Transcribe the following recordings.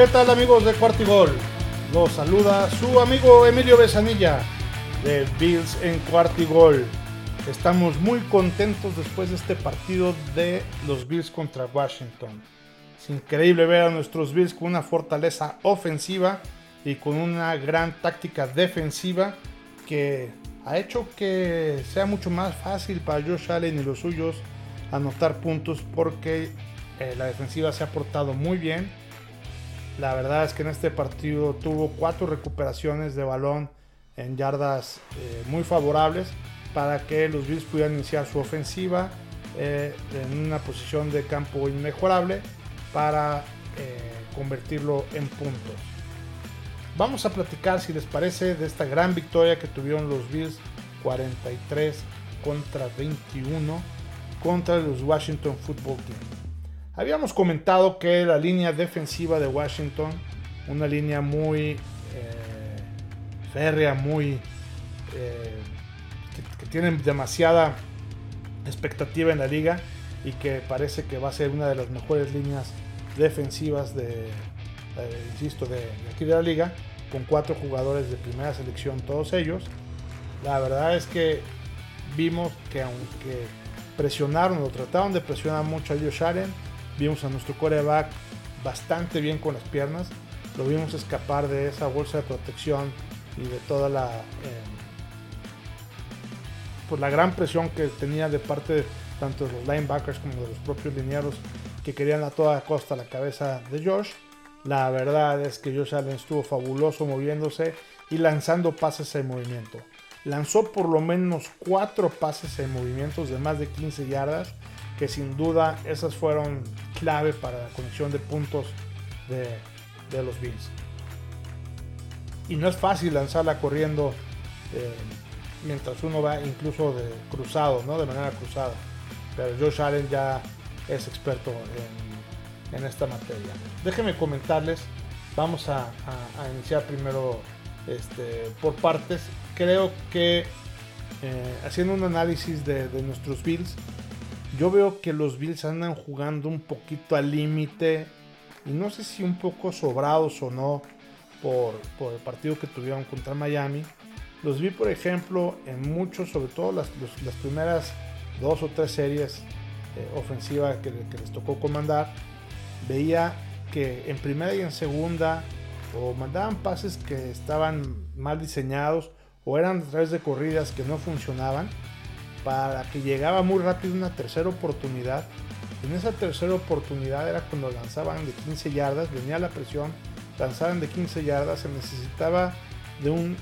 ¿Qué tal amigos de Cuartigol? Los saluda su amigo Emilio Besanilla de Bills en Cuartigol. Estamos muy contentos después de este partido de los Bills contra Washington. Es increíble ver a nuestros Bills con una fortaleza ofensiva y con una gran táctica defensiva que ha hecho que sea mucho más fácil para Josh Allen y los suyos anotar puntos porque eh, la defensiva se ha portado muy bien la verdad es que en este partido tuvo cuatro recuperaciones de balón en yardas eh, muy favorables para que los Bills pudieran iniciar su ofensiva eh, en una posición de campo inmejorable para eh, convertirlo en puntos. Vamos a platicar, si les parece, de esta gran victoria que tuvieron los Bills 43 contra 21 contra los Washington Football Team. Habíamos comentado que la línea defensiva de Washington, una línea muy eh, férrea, muy eh, que, tiene demasiada expectativa en la liga y que parece que va a ser una de las mejores líneas defensivas de, eh, insisto, de, aquí de la liga, con cuatro jugadores de primera selección, todos ellos. La verdad es que vimos que aunque presionaron o trataron de presionar mucho a Josh Allen, Vimos a nuestro coreback bastante bien con las piernas. Lo vimos escapar de esa bolsa de protección y de toda la, eh, pues la gran presión que tenía de parte de tanto de los linebackers como de los propios linieros que querían a toda costa la cabeza de Josh. La verdad es que Josh Allen estuvo fabuloso moviéndose y lanzando pases en movimiento. Lanzó por lo menos cuatro pases en movimientos de más de 15 yardas que sin duda esas fueron clave para la conexión de puntos de, los Bills. Y no es fácil lanzarla corriendo eh, mientras uno va incluso de cruzado, ¿no? de manera cruzada. Pero Josh Allen ya es experto en, esta materia. Déjenme comentarles, vamos a, iniciar primero este, por partes. Creo que eh, haciendo un análisis de, de nuestros Bills, yo veo que los Bills andan jugando un poquito al límite y no sé si un poco sobrados o no por, el partido que tuvieron contra Miami. Los vi, por ejemplo, en muchos, sobre todo las, primeras dos o tres series eh, ofensivas que, les tocó comandar. Veía que en primera y en segunda o mandaban pases que estaban mal diseñados o eran a través de corridas que no funcionaban para que llegaba muy rápido una tercera oportunidad. En esa tercera oportunidad era cuando lanzaban de 15 yardas, venía la presión, lanzaban de 15 yardas, se necesitaba de, un,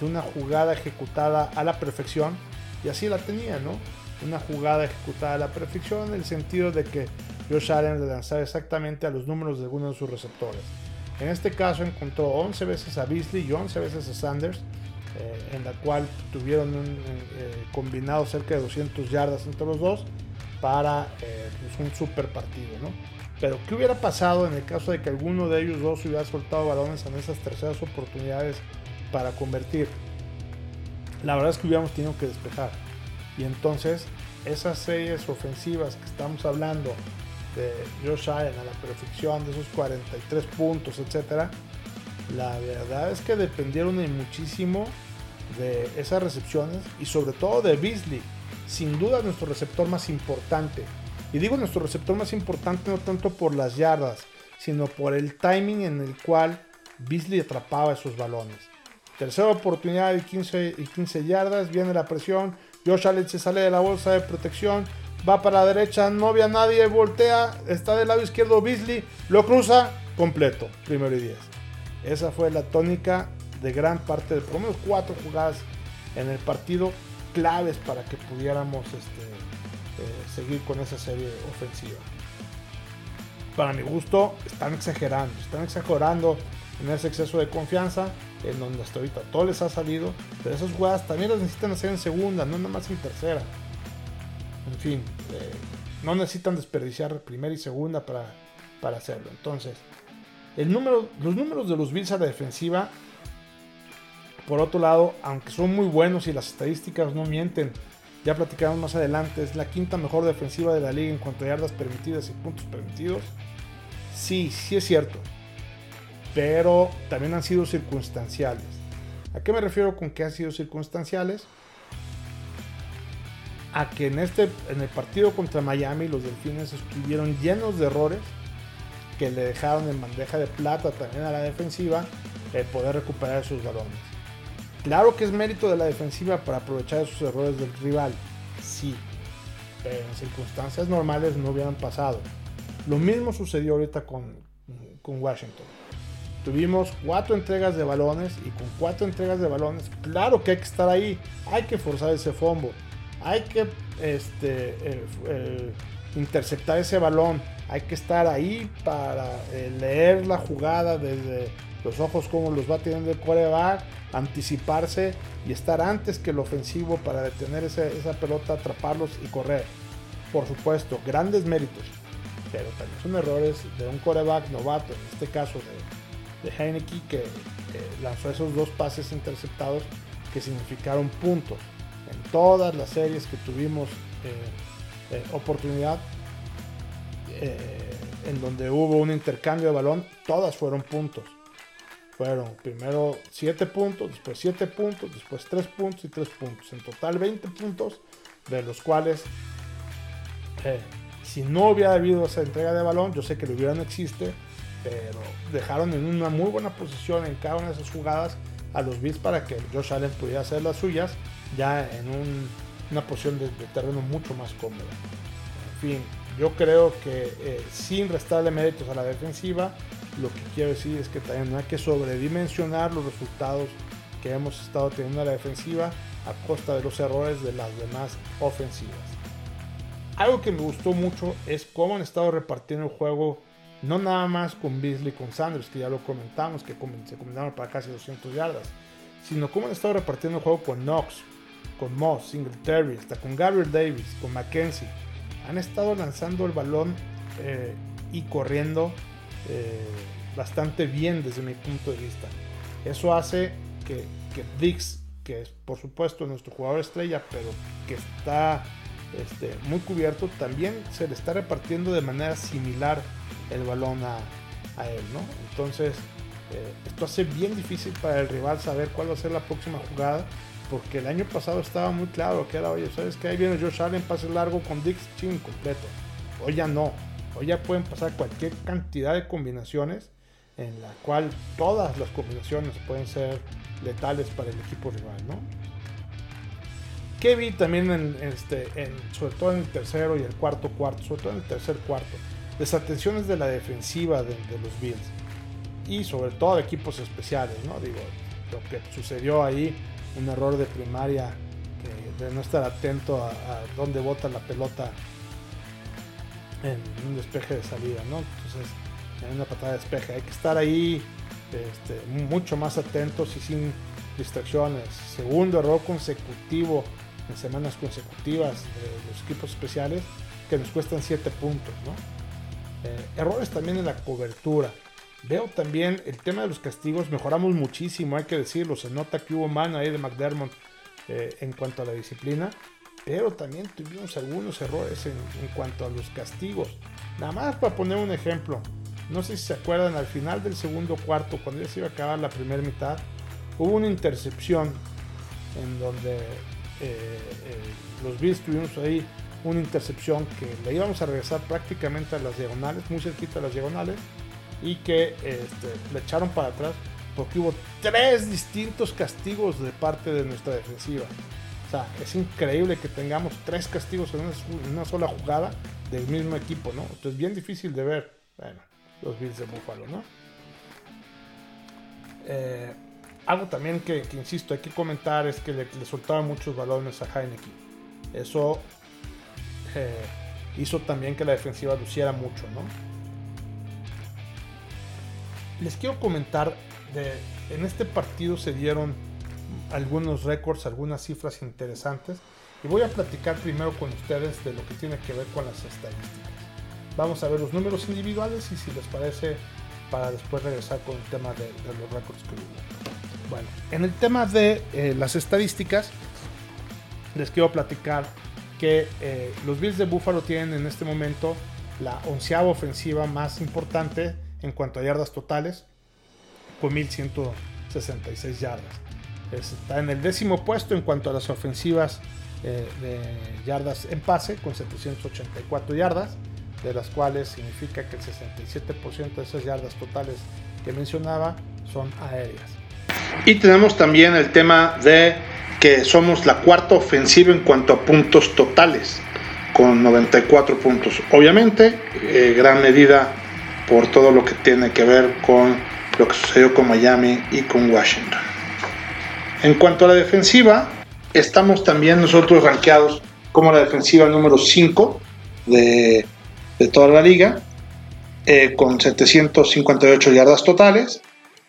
de una jugada ejecutada a la perfección y así la tenía, ¿no? Una jugada ejecutada a la perfección en el sentido de que Josh Allen le lanzaba exactamente a los números de algunos de sus receptores. En este caso encontró 11 veces a Beasley y 11 veces a Sanders eh, en la cual tuvieron un, eh, combinado cerca de 200 yardas entre los dos para eh, pues, un super partido, ¿no? Pero ¿qué hubiera pasado en el caso de que alguno de ellos dos hubiera soltado balones en esas terceras oportunidades para convertir? La verdad es que hubiéramos tenido que despejar. Y entonces esas series ofensivas que estamos hablando de Josh Allen a la perfección, de esos 43 puntos, etcétera, la verdad es que dependieron muchísimo de esas recepciones y sobre todo de Beasley. Sin duda nuestro receptor más importante. Y digo nuestro receptor más importante no tanto por las yardas, sino por el timing en el cual Beasley atrapaba esos balones. Tercera oportunidad de 15, y 15 yardas, viene la presión. Josh Allen se sale de la bolsa de protección, va para la derecha, no ve a nadie, voltea, está del lado izquierdo Beasley, lo cruza, completo, primero y 10. Esa fue la tónica de gran parte de por lo menos cuatro jugadas en el partido claves para que pudiéramos este, eh, seguir con esa serie ofensiva. Para mi gusto, están exagerando, están exagerando en ese exceso de confianza, en donde hasta ahorita todo les ha salido, pero esas jugadas también las necesitan hacer en segunda, no nada más en tercera. En fin, eh, no necesitan desperdiciar primera y segunda para, para hacerlo. Entonces, número, los números de los Bills a la defensiva, por otro lado, aunque son muy buenos y las estadísticas no mienten, ya platicamos más adelante, es la quinta mejor defensiva de la liga en cuanto a yardas permitidas y puntos permitidos. Sí, sí es cierto. pero también han sido circunstanciales. ¿A qué me refiero con que han sido circunstanciales? A que en, este, en el partido contra Miami los Delfines estuvieron llenos de errores que le dejaron en bandeja de plata también a la defensiva el poder recuperar sus balones. Claro que es mérito de la defensiva para aprovechar esos errores del rival, sí, pero en circunstancias normales no hubieran pasado. Lo mismo sucedió ahorita con, con Washington. Tuvimos cuatro entregas de balones y con cuatro entregas de balones, claro que hay que estar ahí, hay que forzar ese fombo, hay que este, eh, eh, interceptar ese balón, hay que estar ahí para eh, leer la jugada desde los ojos como los va teniendo el quarterback, anticiparse y estar antes que el ofensivo para detener esa pelota, atraparlos y correr. Por supuesto, grandes méritos, pero también son errores de un quarterback novato, en este caso de, de Heineke, que lanzó esos dos pases interceptados que significaron puntos. En todas las series que tuvimos eh, eh, oportunidad, eh, en donde hubo un intercambio de balón, todas fueron puntos. Fueron primero 7 puntos, después 7 puntos, después 3 puntos y 3 puntos. En total 20 puntos, de los cuales si no hubiera habido esa entrega de balón, yo sé que lo hubiera no existe, pero dejaron en una muy buena posición en cada una de esas jugadas a los Bills para que Josh Allen pudiera hacer las suyas ya en una posición de, terreno mucho más cómoda. En fin, yo creo que eh, sin restarle méritos a la defensiva, lo que quiero decir es que también no hay que sobredimensionar los resultados que hemos estado teniendo en la defensiva a costa de los errores de las demás ofensivas. Algo que me gustó mucho es cómo han estado repartiendo el juego, no nada más con Beasley y con Sanders, que ya lo comentamos, que se combinaron para casi 200 yardas, sino cómo han estado repartiendo el juego con Knox, con Moss, Singletary, hasta con Gabriel Davis, con Mackenzie. Han estado lanzando el balón eh, y corriendo eh, bastante bien desde mi punto de vista. Eso hace que, que Dix, que es por supuesto nuestro jugador estrella, pero que está este, muy cubierto, también se le está repartiendo de manera similar el balón a, él, ¿no? Entonces, eh, esto hace bien difícil para el rival saber cuál va a ser la próxima jugada, porque el año pasado estaba muy claro que era, oye, ¿sabes que Ahí viene Josh Allen, pase largo con Dix, ching, completo. Hoy ya no, hoy ya pueden pasar cualquier cantidad de combinaciones en la cual todas las combinaciones pueden ser letales para el equipo rival, ¿no? que vi también en, este, sobre todo en el tercero y el cuarto cuarto, sobre todo en el tercer cuarto, desatenciones de la defensiva de, los Bills y sobre todo de equipos especiales, ¿no? Digo, lo que sucedió ahí, un error de primaria de no estar atento a, dónde bota la pelota en un despeje de salida, ¿no? Entonces, en una patada de despeje, hay que estar ahí este, mucho más atentos y sin distracciones. Segundo error consecutivo en semanas consecutivas de los equipos especiales que nos cuestan 7 puntos. Eh, errores también en la cobertura. Veo también el tema de los castigos, mejoramos muchísimo, hay que decirlo, se nota que hubo mano ahí de McDermott eh, en cuanto a la disciplina, pero también tuvimos algunos errores en, en, cuanto a los castigos. Nada más para poner un ejemplo, no sé si se acuerdan, al final del segundo cuarto, cuando ya se iba a acabar la primera mitad, hubo una intercepción en donde eh, eh, los Bills tuvimos ahí una intercepción que le íbamos a regresar prácticamente a las diagonales, muy cerquita a las diagonales, y que este, le echaron para atrás porque hubo tres distintos castigos de parte de nuestra defensiva. O sea, es increíble que tengamos tres castigos en una, sola jugada del mismo equipo, ¿no? Entonces, bien difícil de ver. Bueno, los Bills de Buffalo, ¿no? Eh, algo también que, insisto, hay que comentar es que le, soltaban muchos balones a Heineke. Eso eh, hizo también que la defensiva luciera mucho, ¿no? Les quiero comentar, de, en este partido se dieron algunos récords, algunas cifras interesantes. Y voy a platicar primero con ustedes de lo que tiene que ver con las estadísticas. Vamos a ver los números individuales y si les parece para después regresar con el tema de, los récords que hubo. Bueno, en el tema de eh, las estadísticas, les quiero platicar que eh, los Bills de Buffalo tienen en este momento la onceava ofensiva más importante en cuanto a yardas totales. con 1166 yardas. Está en el décimo puesto en cuanto a las ofensivas eh, de yardas en pase, con 784 yardas, de las cuales significa que el 67% de esas yardas totales que mencionaba son aéreas. Y tenemos también el tema de que somos la cuarta ofensiva en cuanto a puntos totales, con 94 puntos. Obviamente, eh, gran medida por todo lo que tiene que ver con lo que sucedió con Miami y con Washington. En cuanto a la defensiva, estamos también nosotros rankeados como la defensiva número 5 de, toda la liga, eh, con 758 yardas totales.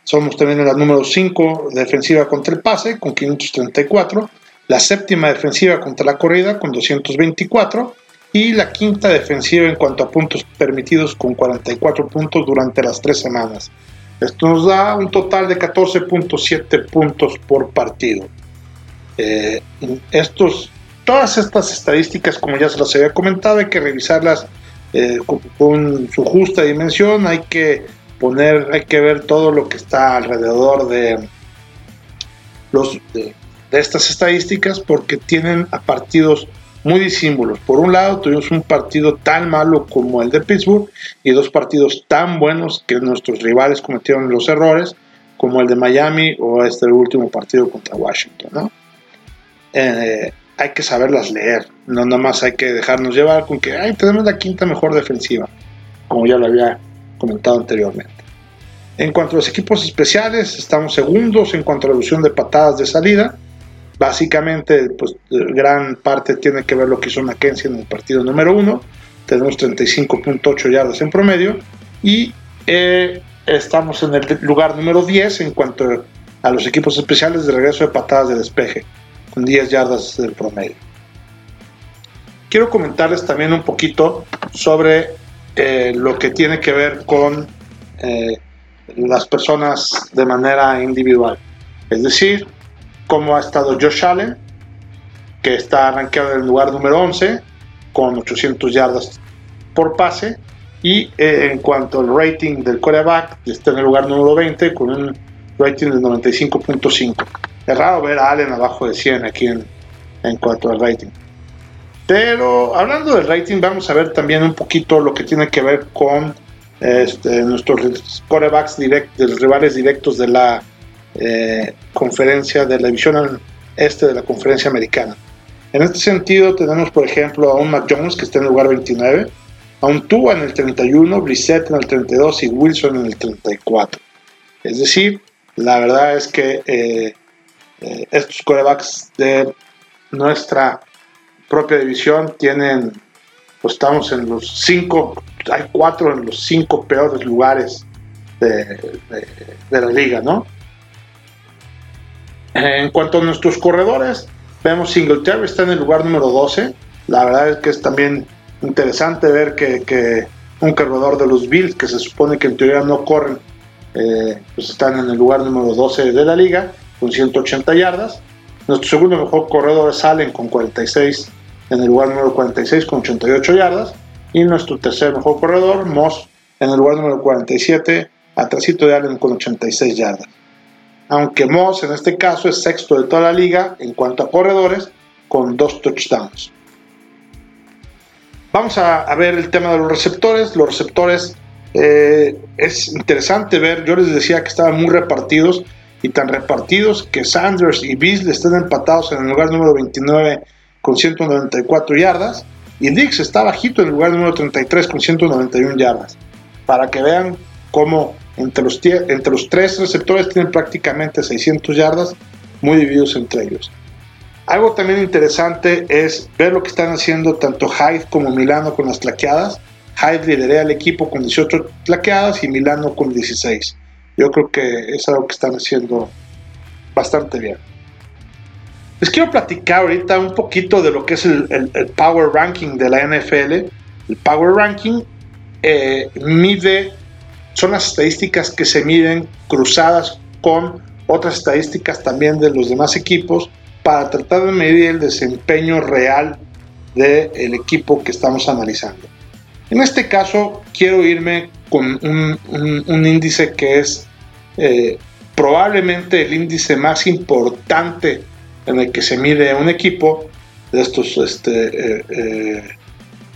Somos también la número 5 defensiva contra el pase, con 534. La séptima defensiva contra la corrida, con 224. Y la quinta defensiva en cuanto a puntos permitidos, con 44 puntos durante las tres semanas. Esto nos da un total de 14.7 puntos por partido. Eh, estos, todas estas estadísticas, como ya se las había comentado, hay que revisarlas eh, con, su justa dimensión, hay que poner, hay que ver todo lo que está alrededor de, los, de, estas estadísticas porque tienen a partidos muy disímbolos. Por un lado, tuvimos un partido tan malo como el de Pittsburgh y dos partidos tan buenos que nuestros rivales cometieron los errores, como el de Miami o este último partido contra Washington. ¿no? Eh, hay que saberlas leer, no nada más hay que dejarnos llevar con que Ay, tenemos la quinta mejor defensiva, como ya lo había comentado anteriormente. En cuanto a los equipos especiales, estamos segundos en cuanto a la evolución de patadas de salida. Básicamente, pues gran parte tiene que ver lo que hizo Mackenzie en el partido número uno. Tenemos 35.8 yardas en promedio y eh, estamos en el lugar número 10 en cuanto a los equipos especiales de regreso de patadas de despeje con 10 yardas del promedio. Quiero comentarles también un poquito sobre eh, lo que tiene que ver con eh, las personas de manera individual. Es decir, cómo ha estado Josh Allen, que está rankeado en el lugar número 11 con 800 yardas por pase. Y eh, en cuanto al rating del quarterback, está en el lugar número 20 con un rating de 95.5. Es raro ver a Allen abajo de 100 aquí en, en cuanto al rating. Pero hablando del rating, vamos a ver también un poquito lo que tiene que ver con este, nuestros corebacks directos, rivales directos de la eh, conferencia, de la división este de la conferencia americana. En este sentido, tenemos por ejemplo a un Mac Jones que está en el lugar 29, a un Tua en el 31, Brissett en el 32 y Wilson en el 34. Es decir, la verdad es que eh, eh, estos corebacks de nuestra propia división tienen, pues estamos en los cinco, hay cuatro en los cinco peores lugares de, la liga, ¿no? En cuanto a nuestros corredores, vemos Singletary está en el lugar número 12. La verdad es que es también interesante ver que, un corredor de los Bills, que se supone que en teoría no corren, eh, pues están en el lugar número 12 de la liga con 180 yardas. Nuestro segundo mejor corredor es Allen con 46 en el lugar número 46 con 88 yardas. Y nuestro tercer mejor corredor, Moss, en el lugar número 47, atrásito de Allen con 86 yardas. Aunque Moss en este caso es sexto de toda la liga en cuanto a corredores, con dos touchdowns. Vamos a, ver el tema de los receptores. Los receptores eh, es interesante ver, yo les decía que estaban muy repartidos y tan repartidos que Sanders y Beasley están empatados en el lugar número 29 con 194 yardas y Dix está bajito en el lugar número 33 con 191 yardas. Para que vean cómo entre los, tres receptores tienen prácticamente 600 yardas muy divididos entre ellos. Algo también interesante es ver lo que están haciendo tanto Hyde como Milano con las tlaqueadas. Hyde lidera al equipo con 18 tlaqueadas y Milano con 16. Yo creo que es algo que están haciendo bastante bien. Les quiero platicar ahorita un poquito de lo que es el, Power Ranking de la NFL. El Power Ranking eh, mide, son las estadísticas que se miden cruzadas con otras estadísticas también de los demás equipos para tratar de medir el desempeño real del equipo que estamos analizando. En este caso, quiero irme con un, índice que es eh, probablemente el índice más importante en el que se mide un equipo de estos este, eh, eh,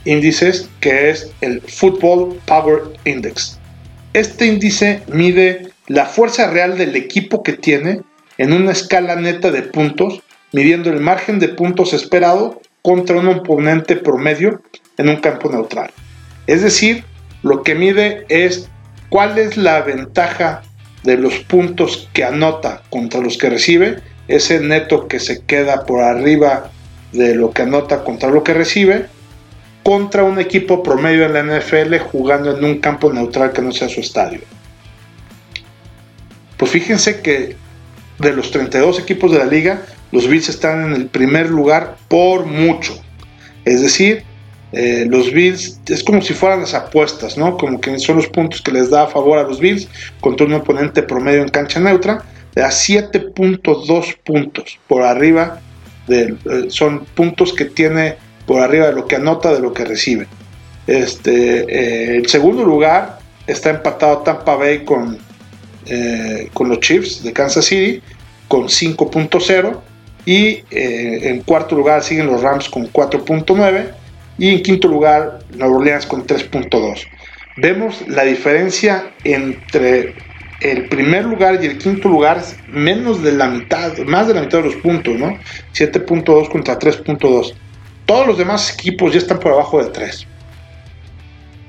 índices, que es el Football Power Index. Este índice mide la fuerza real del equipo que tiene en una escala neta de puntos, midiendo el margen de puntos esperado contra un oponente promedio en un campo neutral. Es decir, lo que mide es cuál es la ventaja de los puntos que anota contra los que recibe, ese neto que se queda por arriba de lo que anota contra lo que recibe, contra un equipo promedio en la NFL jugando en un campo neutral que no sea su estadio. Pues fíjense que de los 32 equipos de la liga, los Bills están en el primer lugar por mucho. Es decir, eh, los Bills es como si fueran las apuestas, ¿no? Como que son los puntos que les da a favor a los Bills contra un oponente promedio en cancha neutra. Le da 7.2 puntos por arriba, de, eh, son puntos que tiene por arriba de lo que anota, de lo que recibe. Este, eh, el segundo lugar está empatado Tampa Bay con, con los Chiefs de Kansas City con 5.0 y en cuarto lugar siguen los Rams con 4.9 y en quinto lugar, Nueva Orleans con 3.2. Vemos la diferencia entre el primer lugar y el quinto lugar, menos de la mitad, más de la mitad de los puntos, ¿no? 7.2 contra 3.2. Todos los demás equipos ya están por abajo de 3.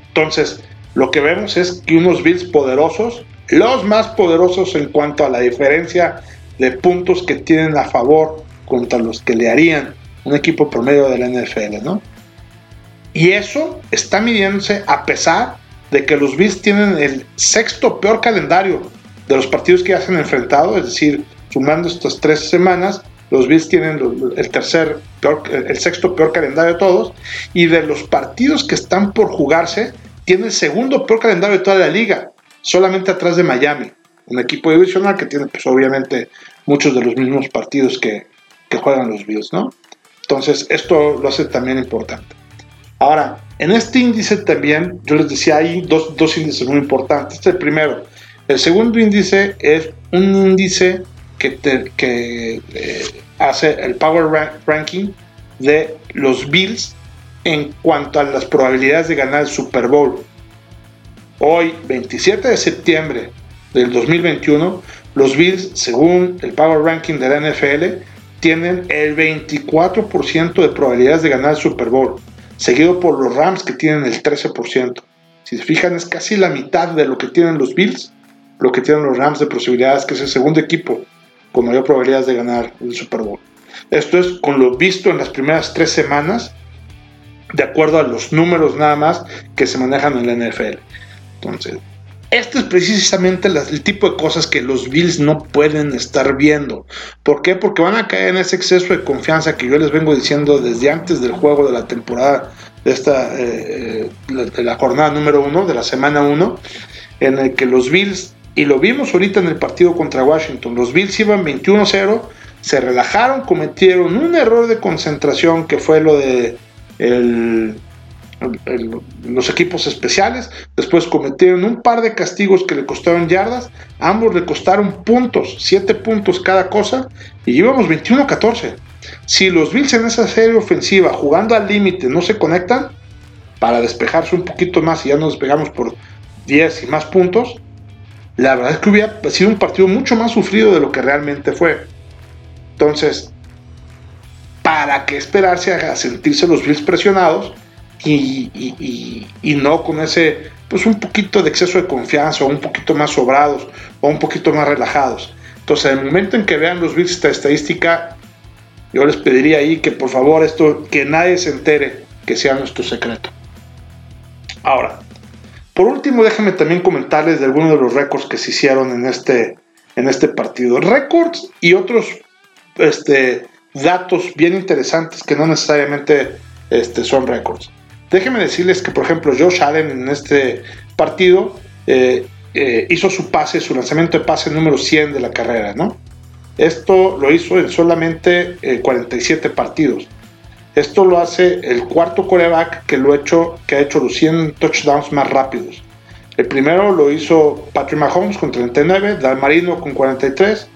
Entonces, lo que vemos es que unos Bills poderosos, los más poderosos en cuanto a la diferencia de puntos que tienen a favor contra los que le harían un equipo promedio de la NFL, ¿no? Y eso está midiéndose a pesar de que los Bills tienen el sexto peor calendario de los partidos que ya se han enfrentado, es decir, sumando estas tres semanas, los Bills tienen el tercer, el sexto peor calendario de todos, y de los partidos que están por jugarse, tiene el segundo peor calendario de toda la liga, solamente atrás de Miami, un equipo divisional que tiene, pues obviamente, muchos de los mismos partidos que, juegan los Bills, ¿no? Entonces, esto lo hace también importante. Ahora, en este índice también, yo les decía, hay dos, índices muy importantes. Este es el primero. El segundo índice es un índice que, eh, hace el Power Ranking de los Bills en cuanto a las probabilidades de ganar el Super Bowl. Hoy, 27 de septiembre del 2021, los Bills, según el Power Ranking de la NFL, tienen el 24% de probabilidades de ganar el Super Bowl seguido por los Rams que tienen el 13%. Si se fijan, es casi la mitad de lo que tienen los Bills, lo que tienen los Rams de posibilidades, que es el segundo equipo con mayor probabilidades de ganar el Super Bowl. Esto es con lo visto en las primeras tres semanas, de acuerdo a los números nada más que se manejan en la NFL. Entonces, este es precisamente el tipo de cosas que los Bills no pueden estar viendo. ¿Por qué? Porque van a caer en ese exceso de confianza que yo les vengo diciendo desde antes del juego de la temporada, de esta, eh, de la jornada número uno, de la semana uno, en el que los Bills, y lo vimos ahorita en el partido contra Washington, los Bills iban 21-0, se relajaron, cometieron un error de concentración que fue lo de los equipos especiales. Después cometieron un par de castigos que le costaron yardas. Ambos le costaron puntos, 7 puntos cada cosa. Y íbamos 21-14. Si los Bills en esa serie ofensiva, jugando al límite, no se conectan, para despejarse un poquito más y ya nos despegamos por 10 y más puntos, la verdad es que hubiera sido un partido mucho más sufrido de lo que realmente fue. Entonces, ¿para qué esperarse a sentirse los Bills presionados? y, no con ese, pues un poquito de exceso de confianza, o un poquito más sobrados, o un poquito más relajados. Entonces, en el momento en que vean los bits esta estadística, yo les pediría ahí que por favor esto, que nadie se entere que sea nuestro secreto. Ahora, por último, déjenme también comentarles de algunos de los récords que se hicieron en este, en este partido. Récords y otros este, datos bien interesantes que no necesariamente este, son récords. Déjenme decirles que, por ejemplo, Josh Allen en este partido eh, eh, hizo su pase, su lanzamiento de pase número 100 de la carrera, ¿no? Esto lo hizo en solamente 47 eh, partidos. Esto lo hace el cuarto coreback que, lo ha hecho, que ha hecho los 100 touchdowns más rápidos. El primero lo hizo Patrick Mahomes con 39, Dan Marino con 43,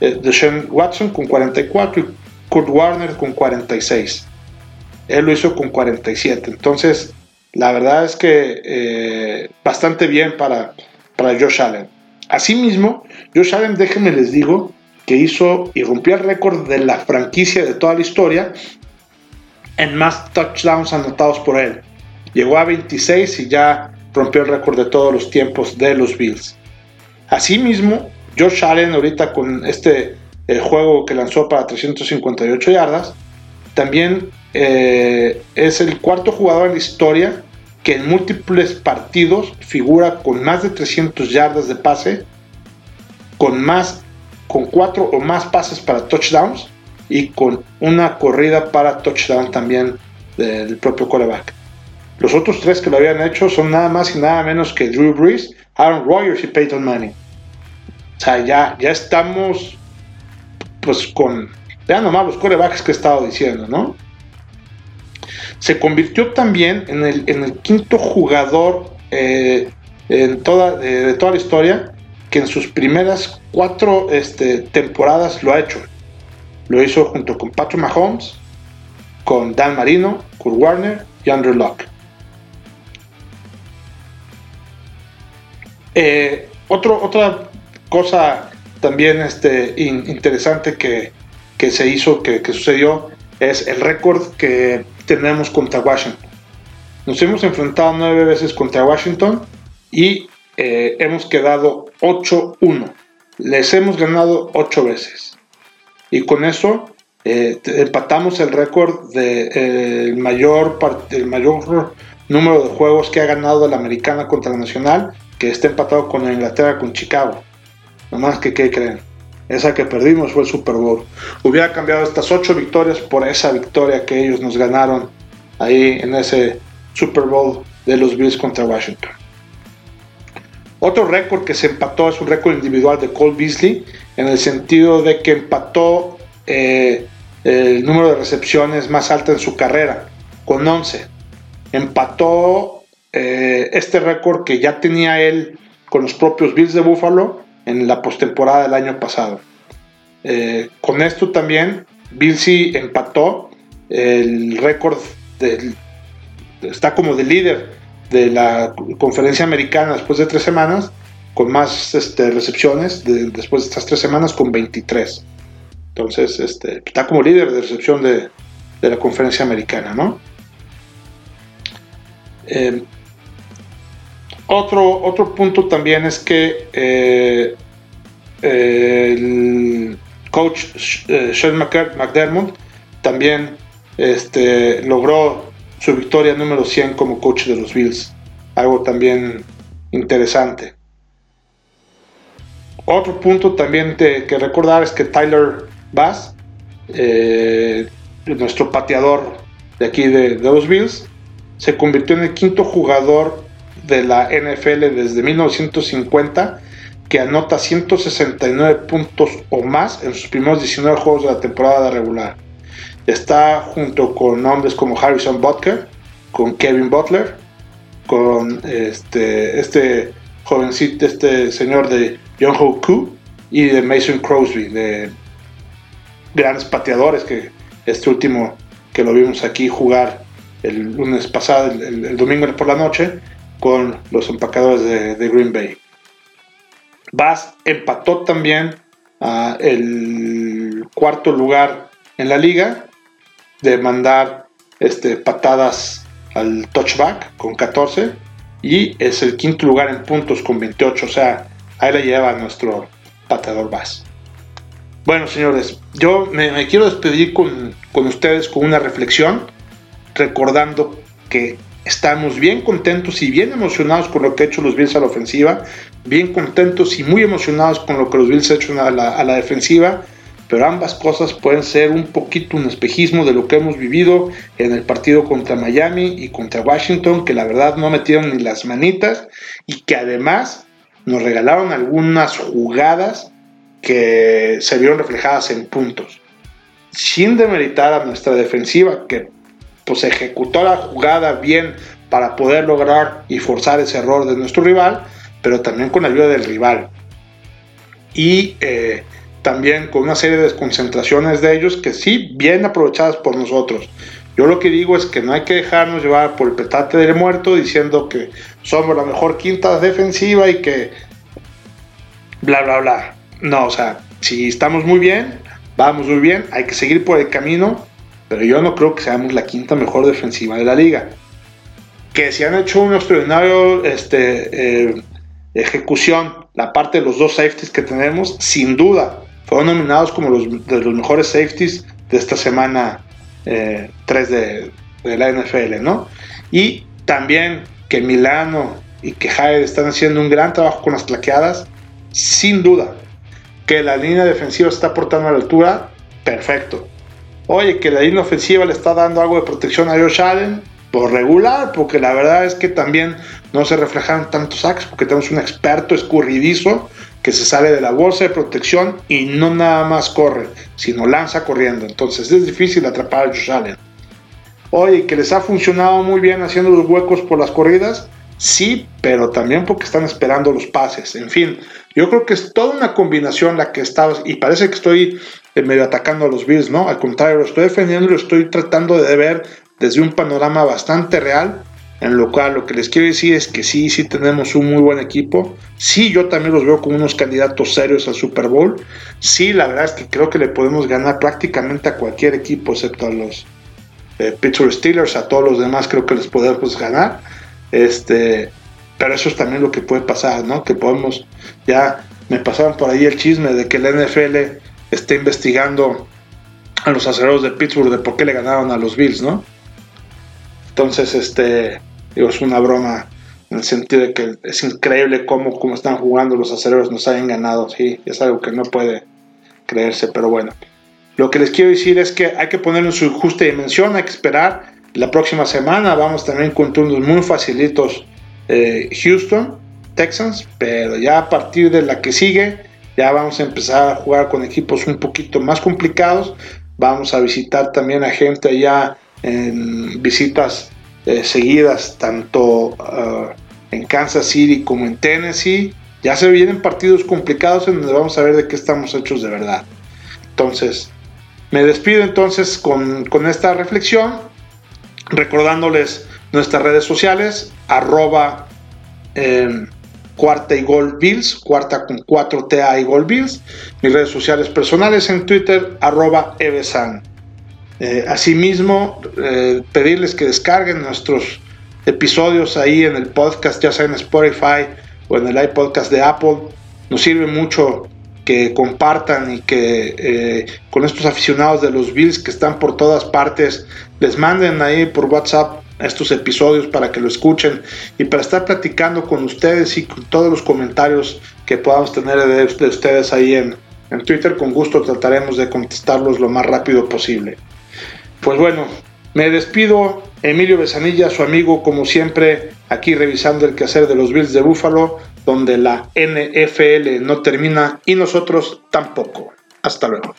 eh, Deshaun Watson con 44 y Kurt Warner con 46. Él lo hizo con 47. Entonces, la verdad es que eh, bastante bien para, para Josh Allen. Asimismo, Josh Allen, déjenme les digo, que hizo y rompió el récord de la franquicia de toda la historia en más touchdowns anotados por él. Llegó a 26 y ya rompió el récord de todos los tiempos de los Bills. Asimismo, Josh Allen ahorita con este eh, juego que lanzó para 358 yardas, también eh, es el cuarto jugador en la historia que en múltiples partidos figura con más de 300 yardas de pase, con más con cuatro o más pases para touchdowns y con una corrida para touchdown también del propio quarterback. Los otros tres que lo habían hecho son nada más y nada menos que Drew Brees, Aaron Rodgers y Peyton Manning. O sea, ya, ya estamos pues con, vean nomás los quarterbacks que he estado diciendo, ¿no? Se convirtió también en el, en el quinto jugador eh, en toda, de toda la historia que en sus primeras cuatro este, temporadas lo ha hecho. Lo hizo junto con Patrick Mahomes, con Dan Marino, Kurt Warner y Andrew Locke. Eh, otra cosa también este, interesante que, se hizo, que, que, sucedió, es el récord que tenemos contra Washington. Nos hemos enfrentado nueve veces contra Washington y eh, hemos quedado 8-1. Les hemos ganado 8 veces. Y con eso eh, empatamos el récord del de, mayor, el mayor número de juegos que ha ganado la americana contra la nacional, que está empatado con Inglaterra, con Chicago. Nomás que, ¿qué creen? Esa que perdimos fue el Super Bowl. Hubiera cambiado estas 8 victorias por esa victoria que ellos nos ganaron ahí en ese Super Bowl de los Bills contra Washington. Otro récord que se empató es un récord individual de Cole Beasley, en el sentido de que empató eh, el número de recepciones más alto en su carrera, con 11. Empató eh, este récord que ya tenía él con los propios Bills de Buffalo en la postemporada del año pasado. Eh, con esto también, Beasley empató el récord, está como de líder de la conferencia americana después de tres semanas, con más este, recepciones después de estas tres semanas, con 23. Entonces, este, está como líder de recepción de, la conferencia americana, ¿no? Eh, otro, otro punto también es que eh, el coach eh, Sean McDermott también este, logró su victoria número 100 como coach de los Bills. Algo también interesante. Otro punto también que recordar es que Tyler Bass, eh, nuestro pateador de aquí de, de, los Bills, se convirtió en el quinto jugador de la NFL desde 1950 que anota 169 puntos o más en sus primeros 19 juegos de la temporada regular. Está junto con nombres como Harrison Butker, con Kevin Butler, con este, este jovencito, este señor de John Ho Koo y de Mason Crosby, de grandes pateadores que este último que lo vimos aquí jugar el lunes pasado, el, domingo por la noche, con los empacadores de, Green Bay. Bass empató también el cuarto lugar en la liga de mandar este, patadas al touchback con 14 y es el quinto lugar en puntos con 28, o sea, ahí la lleva nuestro pateador Bass. Bueno, señores, yo me, quiero despedir con, con, ustedes con una reflexión, recordando que estamos bien contentos y bien emocionados con lo que ha hecho los Bills a la ofensiva, bien contentos y muy emocionados con lo que los Bills han hecho a la, a la defensiva pero ambas cosas pueden ser un poquito un espejismo de lo que hemos vivido en el partido contra Miami y contra Washington, que la verdad no metieron ni las manitas y que además nos regalaron algunas jugadas que se vieron reflejadas en puntos. Sin demeritar a nuestra defensiva, que pues ejecutó la jugada bien para poder lograr y forzar ese error de nuestro rival, pero también con la ayuda del rival. Y eh, también con una serie de desconcentraciones de ellos que sí, bien aprovechadas por nosotros. Yo lo que digo es que no hay que dejarnos llevar por el petate del muerto diciendo que somos la mejor quinta defensiva y que bla, bla, bla. No, o sea, si estamos muy bien, vamos muy bien, hay que seguir por el camino, pero yo no creo que seamos la quinta mejor defensiva de la liga. Que si han hecho un extraordinario este, eh, ejecución, la parte de los dos safeties que tenemos, sin duda, fueron nominados como de los mejores safeties de esta semana 3 eh, de, la NFL, ¿no? Y también que Milano y que Hyde están haciendo un gran trabajo con las plaqueadas, sin duda. Que la línea defensiva está aportando a la altura, perfecto. Oye, que la línea ofensiva le está dando algo de protección a Josh Allen, por regular, porque la verdad es que también no se reflejan tantos sacks, porque tenemos un experto escurridizo que se sale de la bolsa de protección y no nada más corre, sino lanza corriendo. Entonces es difícil atrapar a Josh. Oye, que les ha funcionado muy bien haciendo los huecos por las corridas, sí, pero también porque están esperando los pases. En fin, yo creo que es toda una combinación la que está, y parece que estoy eh, medio atacando a los Bills, ¿no? Al contrario, lo estoy defendiendo y lo estoy tratando de ver desde un panorama bastante real en lo cual lo que les quiero decir es que sí, sí tenemos un muy buen equipo. Sí, yo también los veo como unos candidatos serios al Super Bowl. Sí, la verdad es que creo que le podemos ganar prácticamente a cualquier equipo, excepto a los eh, Pittsburgh Steelers. A todos los demás creo que les podemos ganar. Este, pero eso es también lo que puede pasar, ¿no? Que podemos, ya me pasaron por ahí el chisme de que el NFL está investigando a los acereros de Pittsburgh de por qué le ganaron a los Bills, ¿no? Entonces, este, es una broma en el sentido de que es increíble cómo, cómo están jugando los aceleros, nos hayan ganado, sí, es algo que no puede creerse, pero bueno. Lo que les quiero decir es que hay que ponerlo en su justa dimensión, hay que esperar. La próxima semana vamos también con turnos muy facilitos eh, Houston, Texans, pero ya a partir de la que sigue, ya vamos a empezar a jugar con equipos un poquito más complicados. Vamos a visitar también a gente allá en visitas eh, seguidas tanto ah, en Kansas City como en Tennessee. Ya se vienen partidos complicados en donde vamos a ver de qué estamos hechos de verdad. Entonces, me despido entonces con, esta reflexión, recordándoles nuestras redes sociales, arroba em, cuarta y gol bills, cuarta con 4TA y gol bills, mis redes sociales personales en Twitter, arroba evesan. Eh, asimismo, eh, pedirles que descarguen nuestros episodios ahí en el podcast, ya sea en Spotify o en el iPodcast de Apple. Nos sirve mucho que compartan y que eh, con estos aficionados de los Bills que están por todas partes, les manden ahí por WhatsApp estos episodios para que lo escuchen y para estar platicando con ustedes y con todos los comentarios que podamos tener de, de ustedes ahí en, en Twitter. Con gusto trataremos de contestarlos lo más rápido posible. Pues bueno, me despido. Emilio Besanilla, su amigo, como siempre, aquí revisando el quehacer de los Bills de Buffalo, donde la NFL no termina y nosotros tampoco. Hasta luego.